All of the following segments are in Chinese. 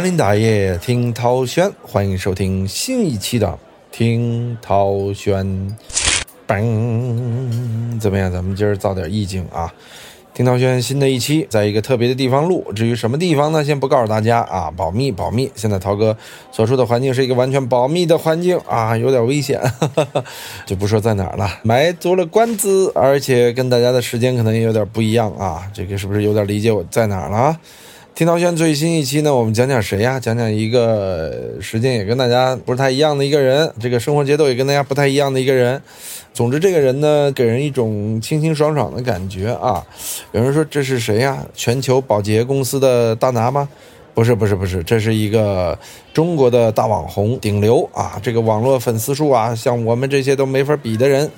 林大爷听涛轩，欢迎收听新一期的听涛轩。嘣，怎么样？咱们今儿造点意境啊！听涛轩新的一期，在一个特别的地方录。至于什么地方呢？先不告诉大家啊，保密保密。现在涛哥所处的环境是一个完全保密的环境啊，有点危险，就不说在哪儿了。埋足了关子，而且跟大家的时间可能也有点不一样啊。这个是不是有点理解我在哪儿了？听涛轩最新一期呢，我们讲讲谁呀？讲讲一个时间也跟大家不是太一样的一个人，这个生活节奏也跟大家不太一样的一个人。总之，这个人呢，给人一种清清爽爽的感觉啊。有人说这是谁呀？全球保洁公司的大拿吗？不是，不是，不是，这是一个中国的大网红，顶流啊！这个网络粉丝数啊，像我们这些都没法比的人。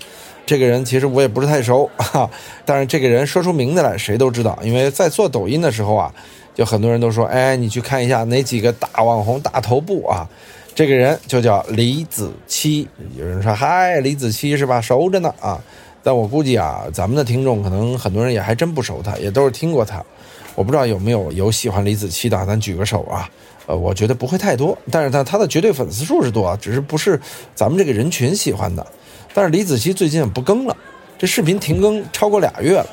这个人其实我也不是太熟哈，但是这个人说出名字来，谁都知道，因为在做抖音的时候啊。就很多人都说，哎，你去看一下哪几个大网红、大头部啊？这个人就叫李子柒。有人说，嗨，李子柒是吧？熟着呢啊。但我估计啊，咱们的听众可能很多人也还真不熟他，也都是听过他。我不知道有没有有喜欢李子柒的，咱举个手啊。呃，我觉得不会太多，但是他他的绝对粉丝数是多，只是不是咱们这个人群喜欢的。但是李子柒最近不更了，这视频停更超过俩月了。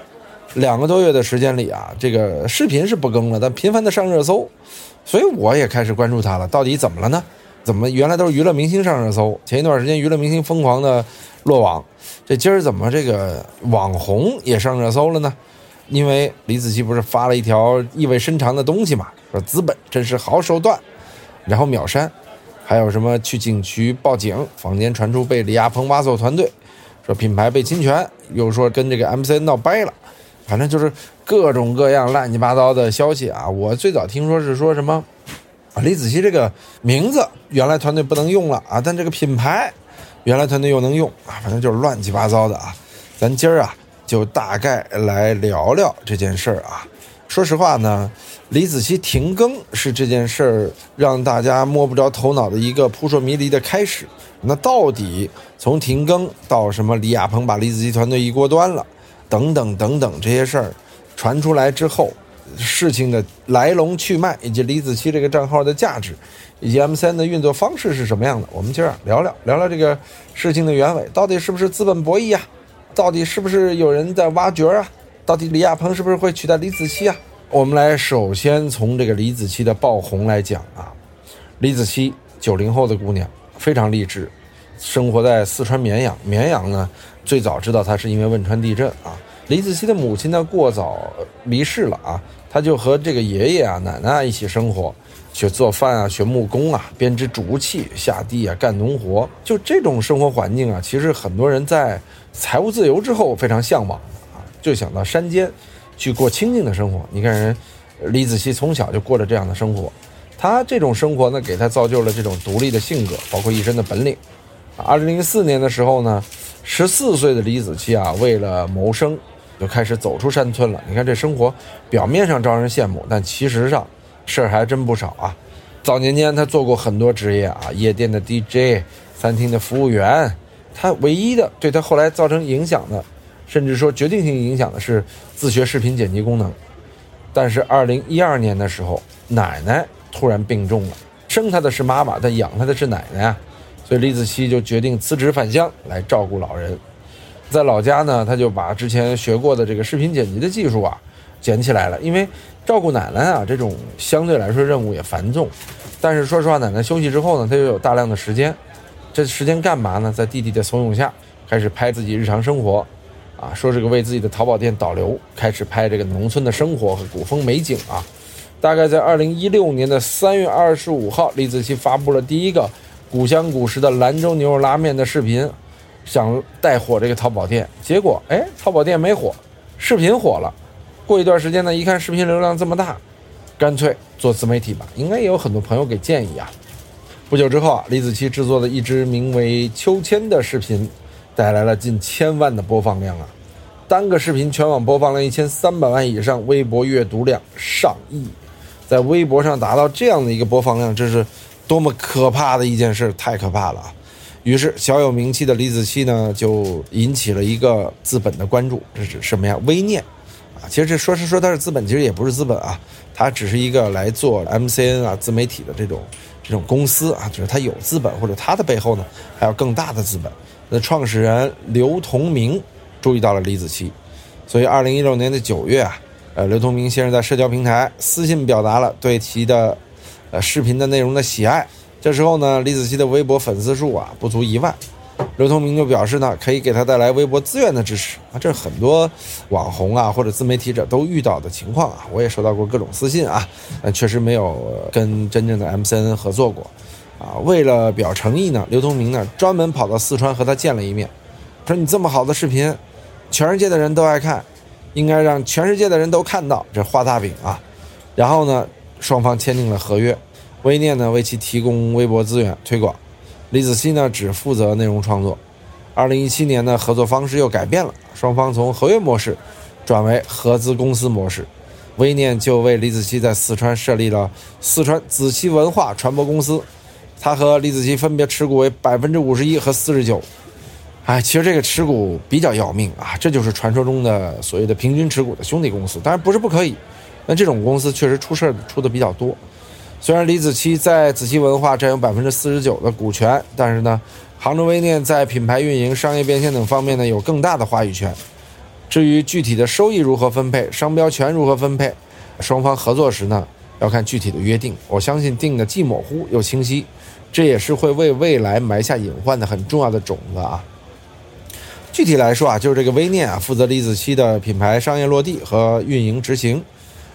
两个多月的时间里啊，这个视频是不更了，但频繁的上热搜，所以我也开始关注他了。到底怎么了呢？怎么原来都是娱乐明星上热搜，前一段时间娱乐明星疯狂的落网，这今儿怎么这个网红也上热搜了呢？因为李子柒不是发了一条意味深长的东西嘛，说资本真是好手段，然后秒删，还有什么去警局报警，坊间传出被李亚鹏挖走团队，说品牌被侵权，又说跟这个 MC 闹掰了。反正就是各种各样乱七八糟的消息啊！我最早听说是说什么啊，李子柒这个名字原来团队不能用了啊，但这个品牌原来团队又能用啊，反正就是乱七八糟的啊。咱今儿啊就大概来聊聊这件事儿啊。说实话呢，李子柒停更是这件事儿让大家摸不着头脑的一个扑朔迷离的开始。那到底从停更到什么李亚鹏把李子柒团队一锅端了？等等等等这些事儿传出来之后，事情的来龙去脉，以及李子柒这个账号的价值，以及 M 三的运作方式是什么样的？我们今儿聊聊聊聊这个事情的原委，到底是不是资本博弈啊？到底是不是有人在挖掘啊？到底李亚鹏是不是会取代李子柒啊？我们来首先从这个李子柒的爆红来讲啊，李子柒九零后的姑娘，非常励志，生活在四川绵阳，绵阳呢。最早知道他是因为汶川地震啊。李子柒的母亲呢过早离世了啊，他就和这个爷爷啊、奶奶一起生活，学做饭啊，学木工啊，编织竹器，下地啊干农活。就这种生活环境啊，其实很多人在财务自由之后非常向往啊，就想到山间去过清静的生活。你看人李子柒从小就过着这样的生活，他这种生活呢，给他造就了这种独立的性格，包括一身的本领。二零零四年的时候呢。十四岁的李子柒啊，为了谋生，就开始走出山村了。你看这生活，表面上招人羡慕，但其实上事儿还真不少啊。早年间他做过很多职业啊，夜店的 DJ，餐厅的服务员。他唯一的对他后来造成影响的，甚至说决定性影响的是自学视频剪辑功能。但是二零一二年的时候，奶奶突然病重了，生他的是妈妈，但养他的是奶奶啊。所以李子柒就决定辞职返乡来照顾老人，在老家呢，他就把之前学过的这个视频剪辑的技术啊捡起来了。因为照顾奶奶啊，这种相对来说任务也繁重，但是说实话，奶奶休息之后呢，他又有大量的时间，这时间干嘛呢？在弟弟的怂恿下，开始拍自己日常生活，啊，说这个为自己的淘宝店导流，开始拍这个农村的生活和古风美景啊。大概在二零一六年的三月二十五号，李子柒发布了第一个。古香古食的兰州牛肉拉面的视频，想带火这个淘宝店，结果哎，淘宝店没火，视频火了。过一段时间呢，一看视频流量这么大，干脆做自媒体吧。应该也有很多朋友给建议啊。不久之后啊，李子柒制作的一支名为《秋千》的视频，带来了近千万的播放量啊，单个视频全网播放量一千三百万以上，微博阅读量上亿，在微博上达到这样的一个播放量，这是。多么可怕的一件事，太可怕了！于是小有名气的李子柒呢，就引起了一个资本的关注。这是什么呀？微念啊。其实这说是说它是资本，其实也不是资本啊，它只是一个来做 MCN 啊自媒体的这种这种公司啊，就是它有资本，或者它的背后呢还有更大的资本。那创始人刘同明注意到了李子柒，所以二零一六年的九月啊，呃，刘同明先生在社交平台私信表达了对其的呃视频的内容的喜爱。这时候呢，李子柒的微博粉丝数啊不足一万，刘通明就表示呢，可以给他带来微博资源的支持啊，这是很多网红啊或者自媒体者都遇到的情况啊，我也收到过各种私信啊，但确实没有跟真正的 MCN 合作过啊。为了表诚意呢，刘通明呢专门跑到四川和他见了一面，说你这么好的视频，全世界的人都爱看，应该让全世界的人都看到，这画大饼啊。然后呢，双方签订了合约。微念呢为其提供微博资源推广，李子柒呢只负责内容创作。二零一七年呢合作方式又改变了，双方从合约模式转为合资公司模式。微念就为李子柒在四川设立了四川子柒文化传播公司，他和李子柒分别持股为百分之五十一和四十九。哎，其实这个持股比较要命啊，这就是传说中的所谓的平均持股的兄弟公司。当然不是不可以，但这种公司确实出事儿出的比较多。虽然李子柒在子柒文化占有百分之四十九的股权，但是呢，杭州微念在品牌运营、商业变现等方面呢有更大的话语权。至于具体的收益如何分配、商标权如何分配，双方合作时呢要看具体的约定。我相信定的既模糊又清晰，这也是会为未来埋下隐患的很重要的种子啊。具体来说啊，就是这个微念啊负责李子柒的品牌商业落地和运营执行，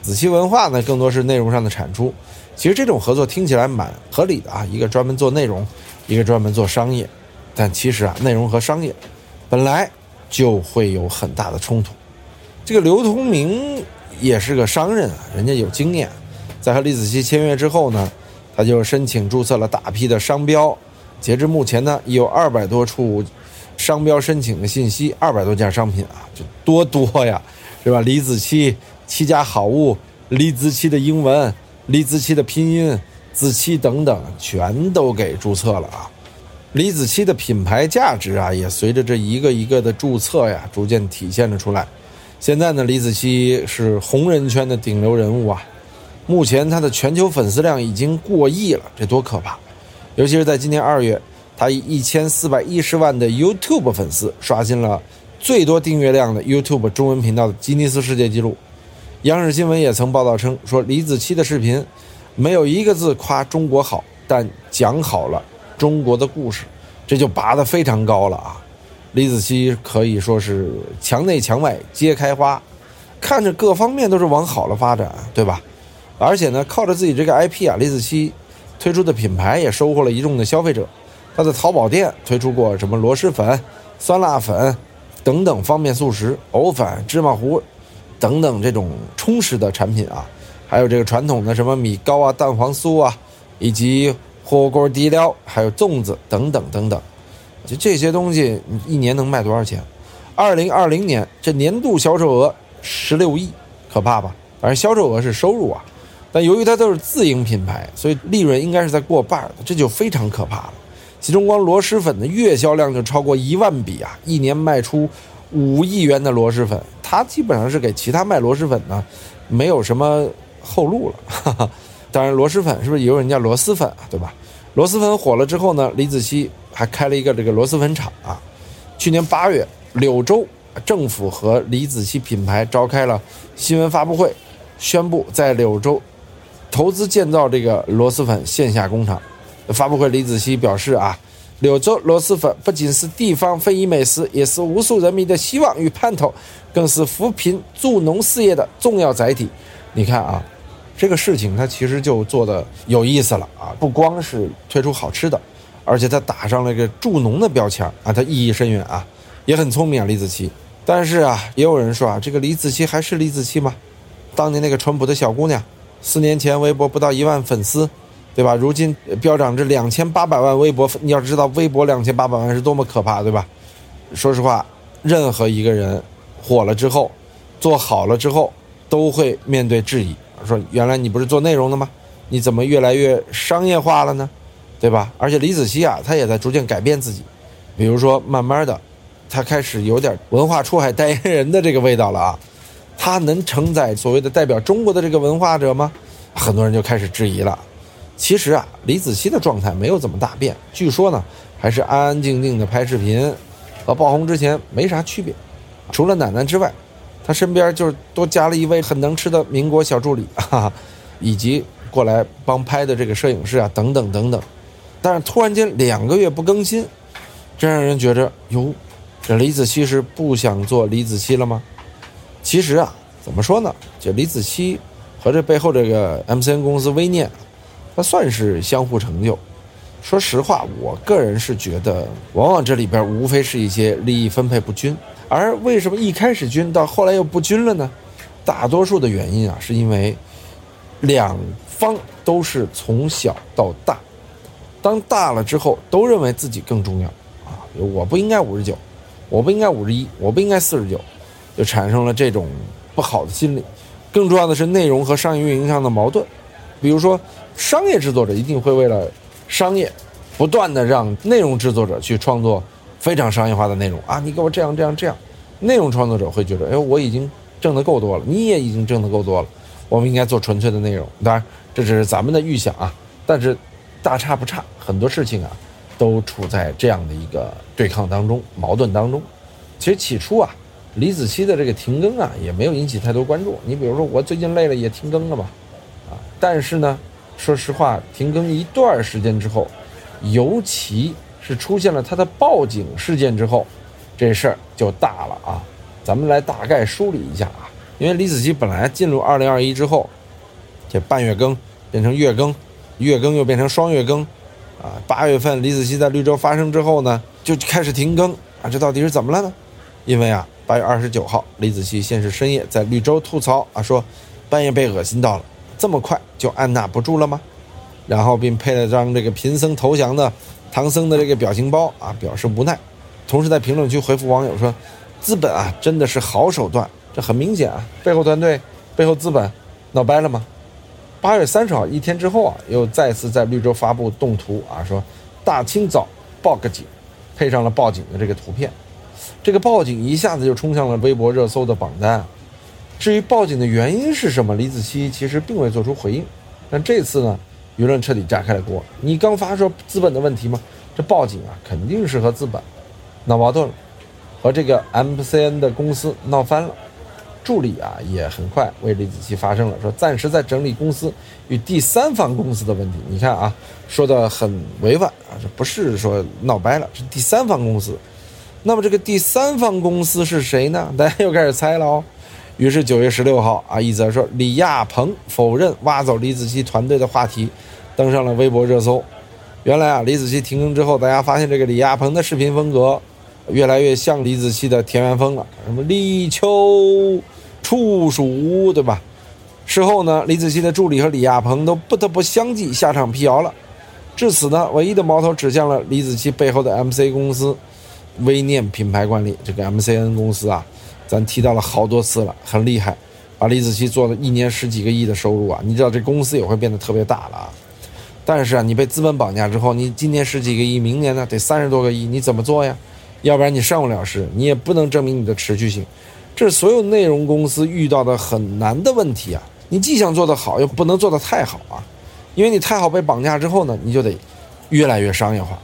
子期文化呢更多是内容上的产出。其实这种合作听起来蛮合理的啊，一个专门做内容，一个专门做商业，但其实啊，内容和商业本来就会有很大的冲突。这个刘同明也是个商人啊，人家有经验，在和李子柒签约之后呢，他就申请注册了大批的商标，截至目前呢，已有二百多处商标申请的信息，二百多件商品啊，就多多呀，是吧？李子柒七家好物，李子柒的英文。李子柒的拼音、子柒等等，全都给注册了啊！李子柒的品牌价值啊，也随着这一个一个的注册呀，逐渐体现了出来。现在呢，李子柒是红人圈的顶流人物啊！目前他的全球粉丝量已经过亿了，这多可怕！尤其是在今年二月，他以一千四百一十万的 YouTube 粉丝，刷新了最多订阅量的 YouTube 中文频道的吉尼斯世界纪录。央视新闻也曾报道称，说李子柒的视频没有一个字夸中国好，但讲好了中国的故事，这就拔得非常高了啊！李子柒可以说是墙内墙外皆开花，看着各方面都是往好了发展，对吧？而且呢，靠着自己这个 IP 啊，李子柒推出的品牌也收获了一众的消费者。他的淘宝店推出过什么螺蛳粉、酸辣粉等等方便速食、藕粉、芝麻糊。等等，这种充实的产品啊，还有这个传统的什么米糕啊、蛋黄酥啊，以及火锅底料，还有粽子等等等等，就这些东西，你一年能卖多少钱？二零二零年这年度销售额十六亿，可怕吧？反正销售额是收入啊，但由于它都是自营品牌，所以利润应该是在过半的，这就非常可怕了。其中光螺蛳粉的月销量就超过一万笔啊，一年卖出五亿元的螺蛳粉。他基本上是给其他卖螺蛳粉呢，没有什么后路了。当然，螺蛳粉是不是也有人叫螺蛳粉啊？对吧？螺蛳粉火了之后呢，李子柒还开了一个这个螺蛳粉厂啊。去年八月，柳州政府和李子柒品牌召开了新闻发布会，宣布在柳州投资建造这个螺蛳粉线下工厂。发布会，李子柒表示啊。柳州螺蛳粉不仅是地方非遗美食，也是无数人民的希望与盼头，更是扶贫助农事业的重要载体。你看啊，这个事情它其实就做的有意思了啊！不光是推出好吃的，而且它打上了一个助农的标签啊，它意义深远啊，也很聪明啊，李子柒。但是啊，也有人说啊，这个李子柒还是李子柒吗？当年那个淳朴的小姑娘，四年前微博不到一万粉丝。对吧？如今飙涨至两千八百万微博，你要知道微博两千八百万是多么可怕，对吧？说实话，任何一个人火了之后，做好了之后，都会面对质疑，说原来你不是做内容的吗？你怎么越来越商业化了呢？对吧？而且李子柒啊，他也在逐渐改变自己，比如说慢慢的，他开始有点文化出海代言人的这个味道了啊。他能承载所谓的代表中国的这个文化者吗？很多人就开始质疑了。其实啊，李子柒的状态没有怎么大变，据说呢，还是安安静静的拍视频，和爆红之前没啥区别。除了奶奶之外，他身边就是多加了一位很能吃的民国小助理，哈哈，以及过来帮拍的这个摄影师啊，等等等等。但是突然间两个月不更新，这让人觉着哟，这李子柒是不想做李子柒了吗？其实啊，怎么说呢？这李子柒和这背后这个 MCN 公司微念，它算是相互成就。说实话，我个人是觉得，往往这里边无非是一些利益分配不均。而为什么一开始均，到后来又不均了呢？大多数的原因啊，是因为两方都是从小到大，当大了之后，都认为自己更重要啊！我不应该五十九，我不应该五十一，我不应该四十九，就产生了这种不好的心理。更重要的是内容和商业运营上的矛盾，比如说商业制作者一定会为了商业，不断的让内容制作者去创作。非常商业化的内容啊！你给我这样这样这样，内容创作者会觉得，哎，我已经挣得够多了，你也已经挣得够多了，我们应该做纯粹的内容。当然，这只是咱们的预想啊。但是，大差不差，很多事情啊，都处在这样的一个对抗当中、矛盾当中。其实起初啊，李子柒的这个停更啊，也没有引起太多关注。你比如说，我最近累了也停更了吧，但是呢，说实话，停更一段时间之后，尤其。是出现了他的报警事件之后，这事儿就大了啊！咱们来大概梳理一下啊。因为李子柒本来进入二零二一之后，这半月更变成月更，月更又变成双月更，啊，八月份李子柒在绿洲发生之后呢，就开始停更啊。这到底是怎么了呢？因为啊，八月二十九号，李子柒先是深夜在绿洲吐槽啊，说半夜被恶心到了，这么快就按捺不住了吗？然后并配了张这个贫僧投降的。唐僧的这个表情包啊，表示无奈，同时在评论区回复网友说：“资本啊，真的是好手段。”这很明显啊，背后团队、背后资本闹掰了吗？八月三十号一天之后啊，又再次在绿洲发布动图啊，说大清早报个警，配上了报警的这个图片。这个报警一下子就冲向了微博热搜的榜单。至于报警的原因是什么，李子柒其实并未做出回应。但这次呢？舆论彻底炸开了锅。你刚发说资本的问题吗？这报警啊，肯定是和资本闹矛盾了，和这个 MCN 的公司闹翻了。助理啊，也很快为李子柒发声了，说暂时在整理公司与第三方公司的问题。你看啊，说的很委婉啊，这不是说闹掰了，是第三方公司。那么这个第三方公司是谁呢？大家又开始猜了哦。于是九月十六号啊，一则说李亚鹏否认挖走李子柒团队的话题，登上了微博热搜。原来啊，李子柒停更之后，大家发现这个李亚鹏的视频风格越来越像李子柒的田园风了，什么立秋处暑，对吧？事后呢，李子柒的助理和李亚鹏都不得不相继下场辟谣了。至此呢，唯一的矛头指向了李子柒背后的 MC 公司微念品牌管理这个 MCN 公司啊。咱提到了好多次了，很厉害，把李子柒做了一年十几个亿的收入啊！你知道这公司也会变得特别大了啊。但是啊，你被资本绑架之后，你今年十几个亿，明年呢得三十多个亿，你怎么做呀？要不然你上不了市，你也不能证明你的持续性。这是所有内容公司遇到的很难的问题啊！你既想做得好，又不能做得太好啊，因为你太好被绑架之后呢，你就得越来越商业化。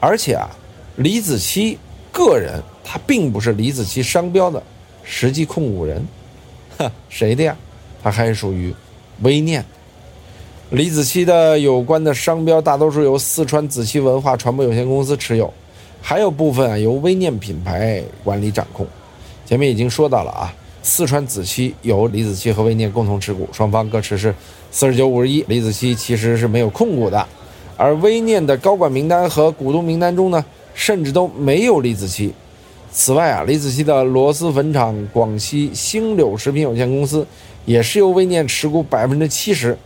而且啊，李子柒个人他并不是李子柒商标的。实际控股人，哈，谁的呀？他还是属于微念。李子柒的有关的商标，大多数由四川子柒文化传播有限公司持有，还有部分啊由微念品牌管理掌控。前面已经说到了啊，四川子柒由李子柒和微念共同持股，双方各持是四十九五十一。李子柒其实是没有控股的，而微念的高管名单和股东名单中呢，甚至都没有李子柒。此外啊，李子柒的螺蛳粉厂广西星柳食品有限公司也是由微念持股百分之七十，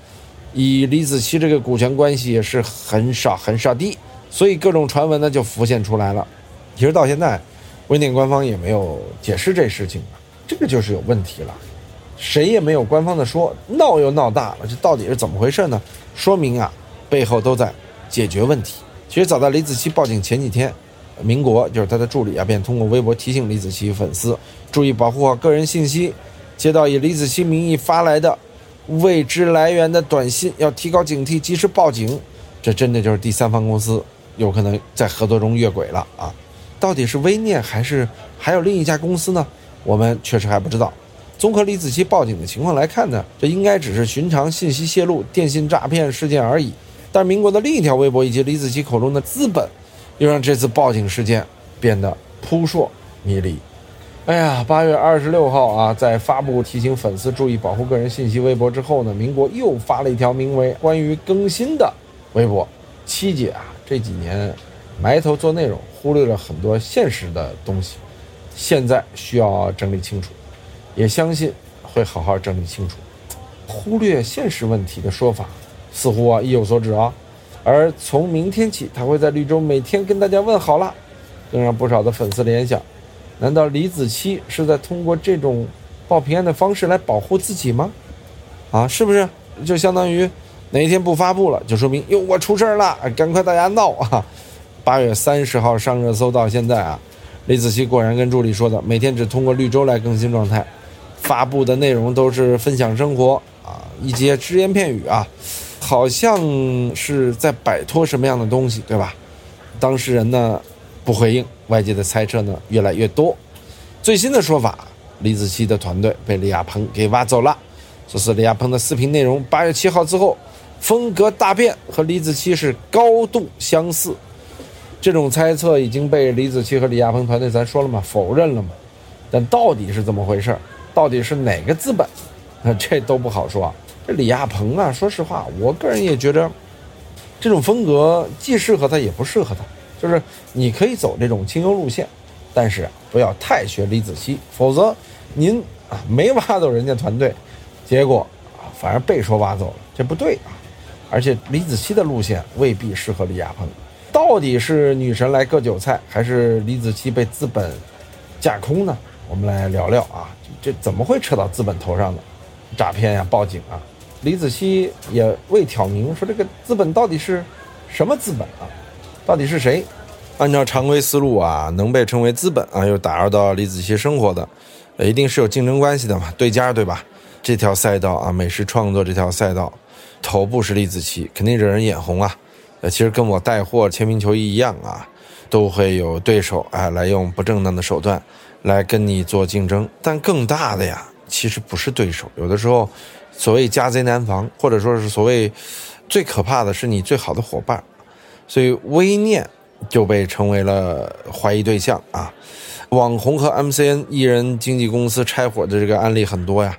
以李子柒这个股权关系也是很少很少的，所以各种传闻呢就浮现出来了。其实到现在，微念官方也没有解释这事情，这个就是有问题了，谁也没有官方的说，闹又闹大了，这到底是怎么回事呢？说明啊，背后都在解决问题。其实早在李子柒报警前几天。民国就是他的助理啊，便通过微博提醒李子柒粉丝注意保护好个人信息，接到以李子柒名义发来的未知来源的短信，要提高警惕，及时报警。这真的就是第三方公司有可能在合作中越轨了啊！到底是微念还是还有另一家公司呢？我们确实还不知道。综合李子柒报警的情况来看呢，这应该只是寻常信息泄露、电信诈骗事件而已。但民国的另一条微博以及李子柒口中的资本，又让这次报警事件变得扑朔迷离。哎呀，八月二十六号啊，在发布提醒粉丝注意保护个人信息微博之后呢，民国又发了一条名为“关于更新”的微博。七姐啊，这几年埋头做内容，忽略了很多现实的东西，现在需要整理清楚，也相信会好好整理清楚。忽略现实问题的说法。似乎啊意有所指啊，而从明天起，他会在绿洲每天跟大家问好了，更让不少的粉丝联想：难道李子柒是在通过这种报平安的方式来保护自己吗？啊，是不是就相当于哪一天不发布了，就说明哟我出事儿了，赶快大家闹啊！八月三十号上热搜到现在啊，李子柒果然跟助理说的，每天只通过绿洲来更新状态，发布的内容都是分享生活啊，一些只言片语啊。好像是在摆脱什么样的东西，对吧？当事人呢不回应，外界的猜测呢越来越多。最新的说法，李子柒的团队被李亚鹏给挖走了。这是李亚鹏的视频内容，八月七号之后风格大变，和李子柒是高度相似。这种猜测已经被李子柒和李亚鹏团队咱说了嘛，否认了嘛。但到底是怎么回事？到底是哪个资本？那这都不好说。这李亚鹏啊，说实话，我个人也觉得，这种风格既适合他，也不适合他。就是你可以走这种清幽路线，但是不要太学李子柒，否则您啊没挖走人家团队，结果啊反而被说挖走了，这不对啊。而且李子柒的路线未必适合李亚鹏。到底是女神来割韭菜，还是李子柒被资本架空呢？我们来聊聊啊，这怎么会扯到资本头上呢？诈骗呀，报警啊！李子柒也未挑明说这个资本到底是什么资本啊？到底是谁？按照常规思路啊，能被称为资本啊，又打扰到李子柒生活的，一定是有竞争关系的嘛，对家对吧？这条赛道啊，美食创作这条赛道，头部是李子柒，肯定惹人眼红啊。呃，其实跟我带货签名球衣一样啊，都会有对手啊来用不正当的手段来跟你做竞争，但更大的呀，其实不是对手，有的时候。所谓家贼难防，或者说是所谓最可怕的是你最好的伙伴，所以微念就被成为了怀疑对象啊。网红和 MCN 艺人经纪公司拆伙的这个案例很多呀。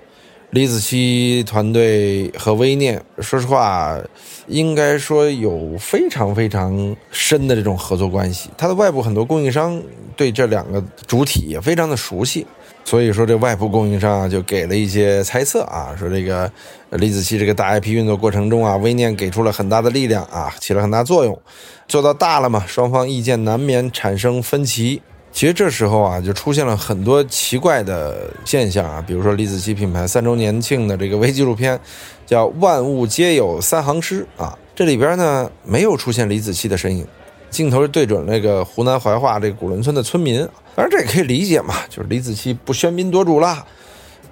李子柒团队和微念，说实话，应该说有非常非常深的这种合作关系。它的外部很多供应商对这两个主体也非常的熟悉。所以说，这外部供应商啊，就给了一些猜测啊，说这个李子柒这个大 IP 运作过程中啊，微念给出了很大的力量啊，起了很大作用，做到大了嘛，双方意见难免产生分歧。其实这时候啊，就出现了很多奇怪的现象啊，比如说李子柒品牌三周年庆的这个微纪录片，叫《万物皆有三行诗》啊，这里边呢没有出现李子柒的身影。镜头是对准那个湖南怀化这个古伦村的村民，当然这也可以理解嘛，就是李子柒不喧宾夺主了。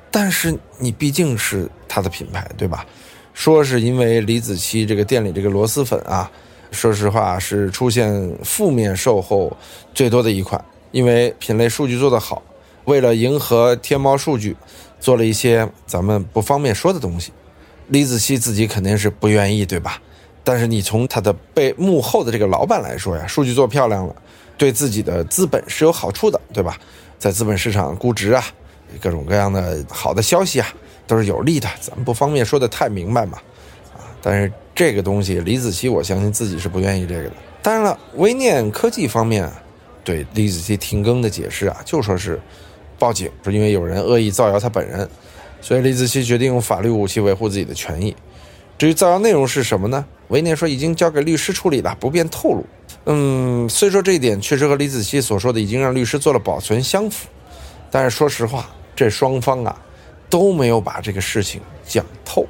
但是你毕竟是他的品牌，对吧？说是因为李子柒这个店里这个螺蛳粉啊，说实话是出现负面售后最多的一款，因为品类数据做得好，为了迎合天猫数据，做了一些咱们不方便说的东西。李子柒自己肯定是不愿意，对吧？但是你从他的背幕后的这个老板来说呀，数据做漂亮了，对自己的资本是有好处的，对吧？在资本市场估值啊，各种各样的好的消息啊，都是有利的。咱们不方便说的太明白嘛，啊！但是这个东西，李子柒我相信自己是不愿意这个的。当然了，微念科技方面对李子柒停更的解释啊，就说是报警，是因为有人恶意造谣他本人，所以李子柒决定用法律武器维护自己的权益。至于造谣内容是什么呢？维念说已经交给律师处理了，不便透露。嗯，虽说这一点确实和李子柒所说的已经让律师做了保存相符，但是说实话，这双方啊都没有把这个事情讲透。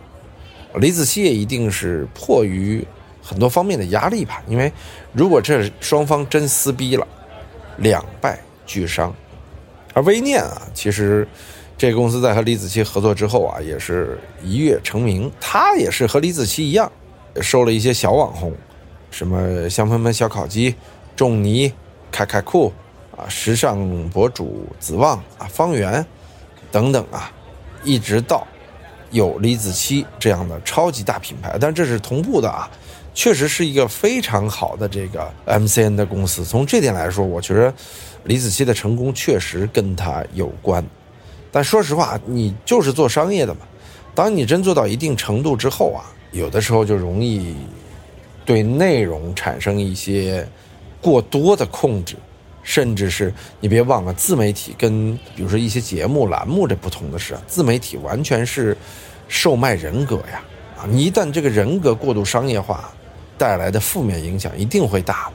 李子柒也一定是迫于很多方面的压力吧，因为如果这双方真撕逼了，两败俱伤。而微念啊，其实。这公司在和李子柒合作之后啊，也是一跃成名。他也是和李子柒一样，收了一些小网红，什么香喷喷小烤鸡、仲尼、凯凯酷啊，时尚博主子旺啊、方圆等等啊，一直到有李子柒这样的超级大品牌。但这是同步的啊，确实是一个非常好的这个 MCN 的公司。从这点来说，我觉得李子柒的成功确实跟他有关。但说实话，你就是做商业的嘛。当你真做到一定程度之后啊，有的时候就容易对内容产生一些过多的控制，甚至是你别忘了，自媒体跟比如说一些节目栏目这不同的是，自媒体完全是售卖人格呀。啊，你一旦这个人格过度商业化，带来的负面影响一定会大。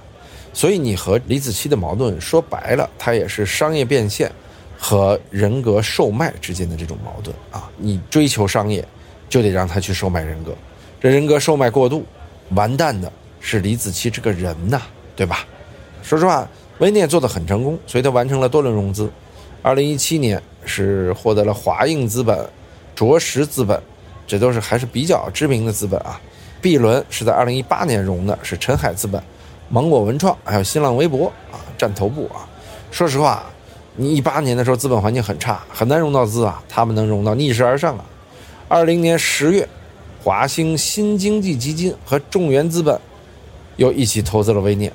所以你和李子柒的矛盾，说白了，它也是商业变现。和人格售卖之间的这种矛盾啊，你追求商业，就得让他去售卖人格，这人格售卖过度，完蛋的是李子柒这个人呐，对吧？说实话，微念做的很成功，所以他完成了多轮融资。二零一七年是获得了华映资本、卓识资本，这都是还是比较知名的资本啊。B 轮是在二零一八年融的，是陈海资本、芒果文创还有新浪微博啊占头部啊。说实话。你一八年的时候，资本环境很差，很难融到资啊。他们能融到，逆势而上啊。二零年十月，华兴新经济基金和众源资本又一起投资了微念，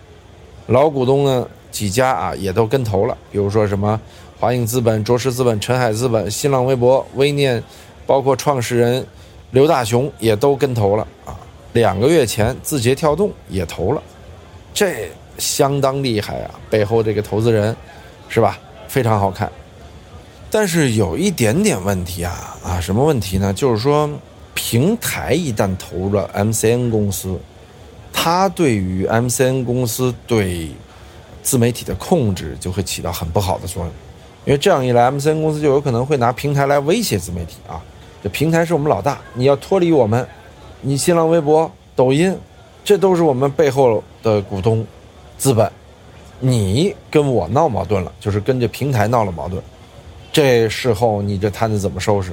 老股东呢几家啊也都跟投了，比如说什么华映资本、卓识资本、陈海资本、新浪微博、微念，包括创始人刘大雄也都跟投了啊。两个月前，字节跳动也投了，这相当厉害啊！背后这个投资人，是吧？非常好看，但是有一点点问题啊啊，什么问题呢？就是说，平台一旦投入了 MCN 公司，它对于 MCN 公司对自媒体的控制就会起到很不好的作用，因为这样一来，MCN 公司就有可能会拿平台来威胁自媒体啊。这平台是我们老大，你要脱离我们，你新浪微博、抖音，这都是我们背后的股东资本。你跟我闹矛盾了，就是跟这平台闹了矛盾，这事后你这摊子怎么收拾？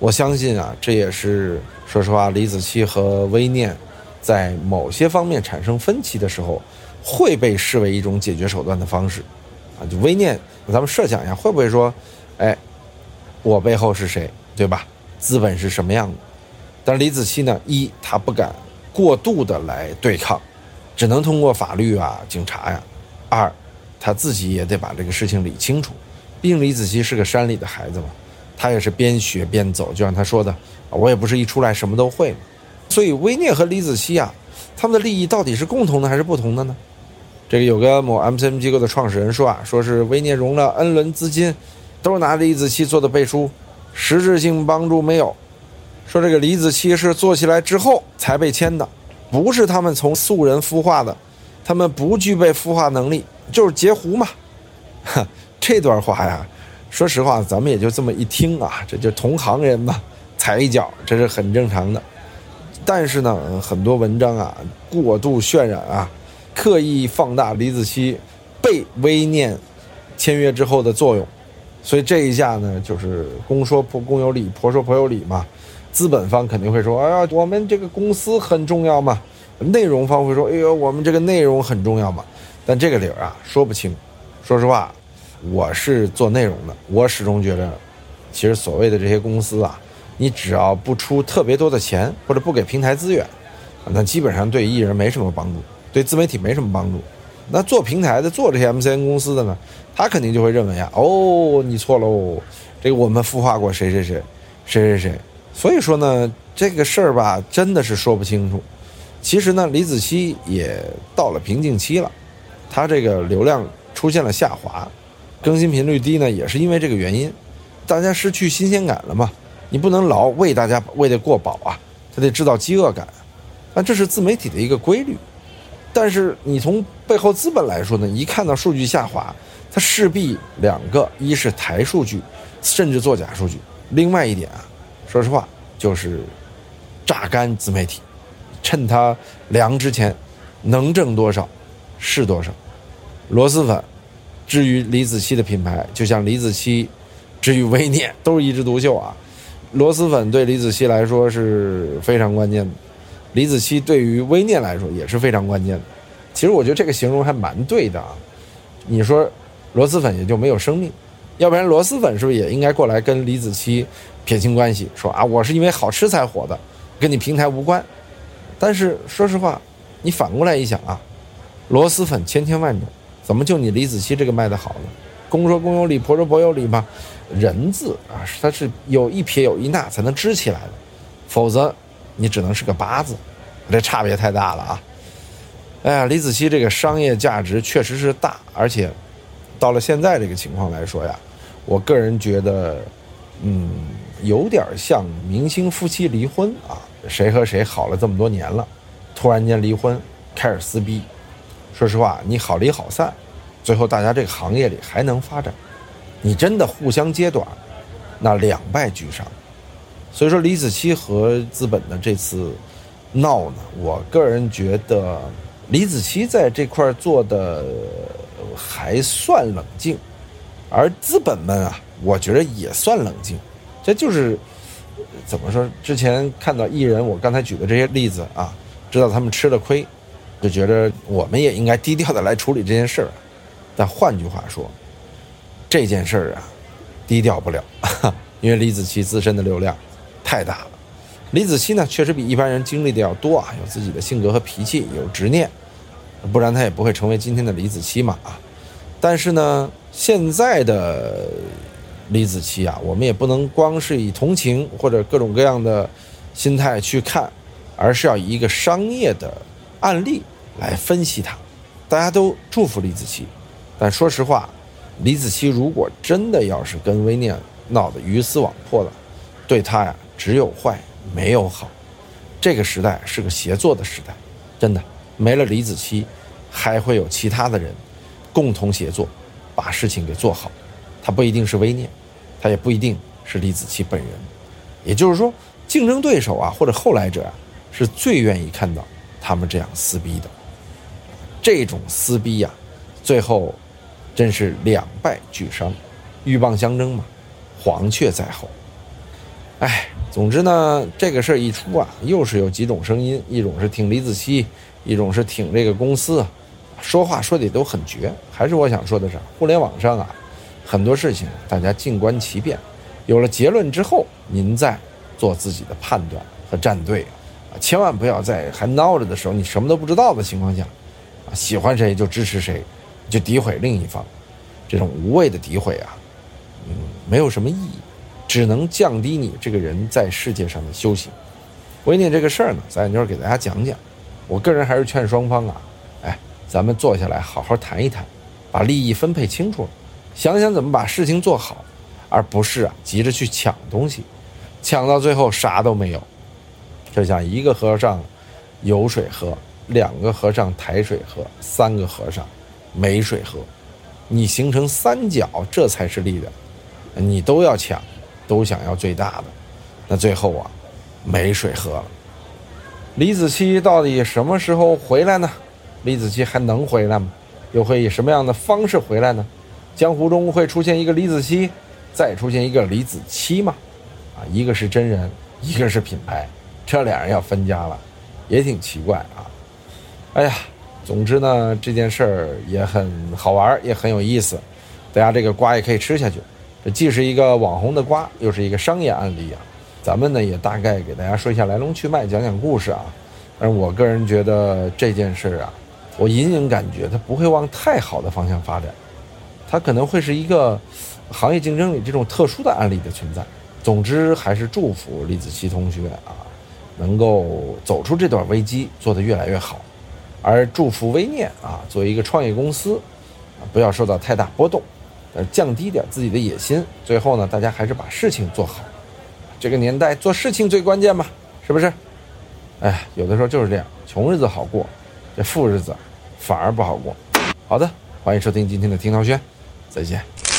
我相信啊，这也是说实话，李子柒和微念在某些方面产生分歧的时候，会被视为一种解决手段的方式啊。就微念，咱们设想一下，会不会说，哎，我背后是谁，对吧？资本是什么样的？但李子柒呢，一他不敢过度的来对抗，只能通过法律啊、警察呀。二，他自己也得把这个事情理清楚，毕竟李子柒是个山里的孩子嘛，他也是边学边走，就像他说的，我也不是一出来什么都会，所以微念和李子柒啊，他们的利益到底是共同的还是不同的呢？这个有个某 MCN 机构的创始人说啊，说是微念融了 N 轮资金，都是拿李子柒做的背书，实质性帮助没有，说这个李子柒是做起来之后才被签的，不是他们从素人孵化的。他们不具备孵化能力，就是截胡嘛。哈 这段话呀，说实话，咱们也就这么一听啊，这就同行人嘛，踩一脚，这是很正常的。但是呢，很多文章啊，过度渲染啊，刻意放大李子柒被微念签约之后的作用，所以这一下呢，就是公说婆公有理，婆说婆有理嘛。资本方肯定会说：“哎呀，我们这个公司很重要嘛。”内容方会说：“哎呦，我们这个内容很重要嘛。”但这个理儿啊，说不清。说实话，我是做内容的，我始终觉得，其实所谓的这些公司啊，你只要不出特别多的钱，或者不给平台资源，那基本上对艺人没什么帮助，对自媒体没什么帮助。那做平台的，做这些 MCN 公司的呢，他肯定就会认为啊，哦，你错喽，这个我们孵化过谁谁谁，谁谁谁。所以说呢，这个事儿吧，真的是说不清楚。其实呢，李子柒也到了瓶颈期了，他这个流量出现了下滑，更新频率低呢，也是因为这个原因，大家失去新鲜感了嘛。你不能老喂大家喂得过饱啊，他得制造饥饿感，啊，这是自媒体的一个规律。但是你从背后资本来说呢，一看到数据下滑，它势必两个，一是抬数据，甚至做假数据；另外一点啊，说实话就是榨干自媒体。趁它凉之前，能挣多少是多少。螺蛳粉，至于李子柒的品牌，就像李子柒至于微念，都是一枝独秀啊。螺蛳粉对李子柒来说是非常关键的，李子柒对于微念来说也是非常关键的。其实我觉得这个形容还蛮对的啊。你说螺蛳粉也就没有生命，要不然螺蛳粉是不是也应该过来跟李子柒撇清关系，说啊我是因为好吃才火的，跟你平台无关。但是说实话，你反过来一想啊，螺蛳粉千千万种，怎么就你李子柒这个卖的好呢？公说公有理，婆说婆有理嘛。人字啊，它是有一撇有一捺才能支起来的，否则你只能是个八字，这差别太大了啊！哎呀，李子柒这个商业价值确实是大，而且到了现在这个情况来说呀，我个人觉得，嗯，有点像明星夫妻离婚啊，谁和谁好了这么多年了，突然间离婚，开始撕逼。说实话，你好离好散。最后，大家这个行业里还能发展，你真的互相揭短，那两败俱伤。所以说，李子柒和资本的这次闹呢，我个人觉得李子柒在这块做的还算冷静，而资本们啊，我觉得也算冷静。这就是怎么说？之前看到艺人，我刚才举的这些例子啊，知道他们吃了亏，就觉得我们也应该低调的来处理这件事儿。但换句话说，这件事儿啊，低调不了，因为李子柒自身的流量太大了。李子柒呢，确实比一般人经历的要多啊，有自己的性格和脾气，有执念，不然他也不会成为今天的李子柒嘛啊。但是呢，现在的李子柒啊，我们也不能光是以同情或者各种各样的心态去看，而是要以一个商业的案例来分析他。大家都祝福李子柒。但说实话，李子柒如果真的要是跟微念闹得鱼死网破了，对他呀只有坏没有好。这个时代是个协作的时代，真的没了李子柒，还会有其他的人共同协作，把事情给做好。他不一定是微念，他也不一定是李子柒本人。也就是说，竞争对手啊或者后来者啊，是最愿意看到他们这样撕逼的。这种撕逼呀，最后。真是两败俱伤，鹬蚌相争嘛，黄雀在后。哎，总之呢，这个事儿一出啊，又是有几种声音，一种是挺李子柒，一种是挺这个公司，说话说的都很绝。还是我想说的是，互联网上啊，很多事情大家静观其变，有了结论之后，您再做自己的判断和站队啊，啊千万不要在还闹着的时候，你什么都不知道的情况下，啊，喜欢谁就支持谁。就诋毁另一方，这种无谓的诋毁啊，嗯，没有什么意义，只能降低你这个人在世界上的修行。微念这个事儿呢，咱就是给大家讲讲。我个人还是劝双方啊，哎，咱们坐下来好好谈一谈，把利益分配清楚了，想想怎么把事情做好，而不是啊急着去抢东西，抢到最后啥都没有。就像一个和尚有水喝，两个和尚抬水喝，三个和尚。没水喝，你形成三角，这才是力量。你都要抢，都想要最大的，那最后啊，没水喝了。李子柒到底什么时候回来呢？李子柒还能回来吗？又会以什么样的方式回来呢？江湖中会出现一个李子柒，再出现一个李子柒吗？啊，一个是真人，一个是品牌，这俩人要分家了，也挺奇怪啊。哎呀。总之呢，这件事儿也很好玩，也很有意思，大家这个瓜也可以吃下去。这既是一个网红的瓜，又是一个商业案例啊。咱们呢也大概给大家说一下来龙去脉，讲讲故事啊。但是我个人觉得这件事儿啊，我隐隐感觉它不会往太好的方向发展，它可能会是一个行业竞争里这种特殊的案例的存在。总之还是祝福李子柒同学啊，能够走出这段危机，做得越来越好。而祝福微念啊，作为一个创业公司，啊，不要受到太大波动，呃，降低点自己的野心。最后呢，大家还是把事情做好。这个年代做事情最关键嘛，是不是？哎，有的时候就是这样，穷日子好过，这富日子反而不好过。好的，欢迎收听今天的听涛轩，再见。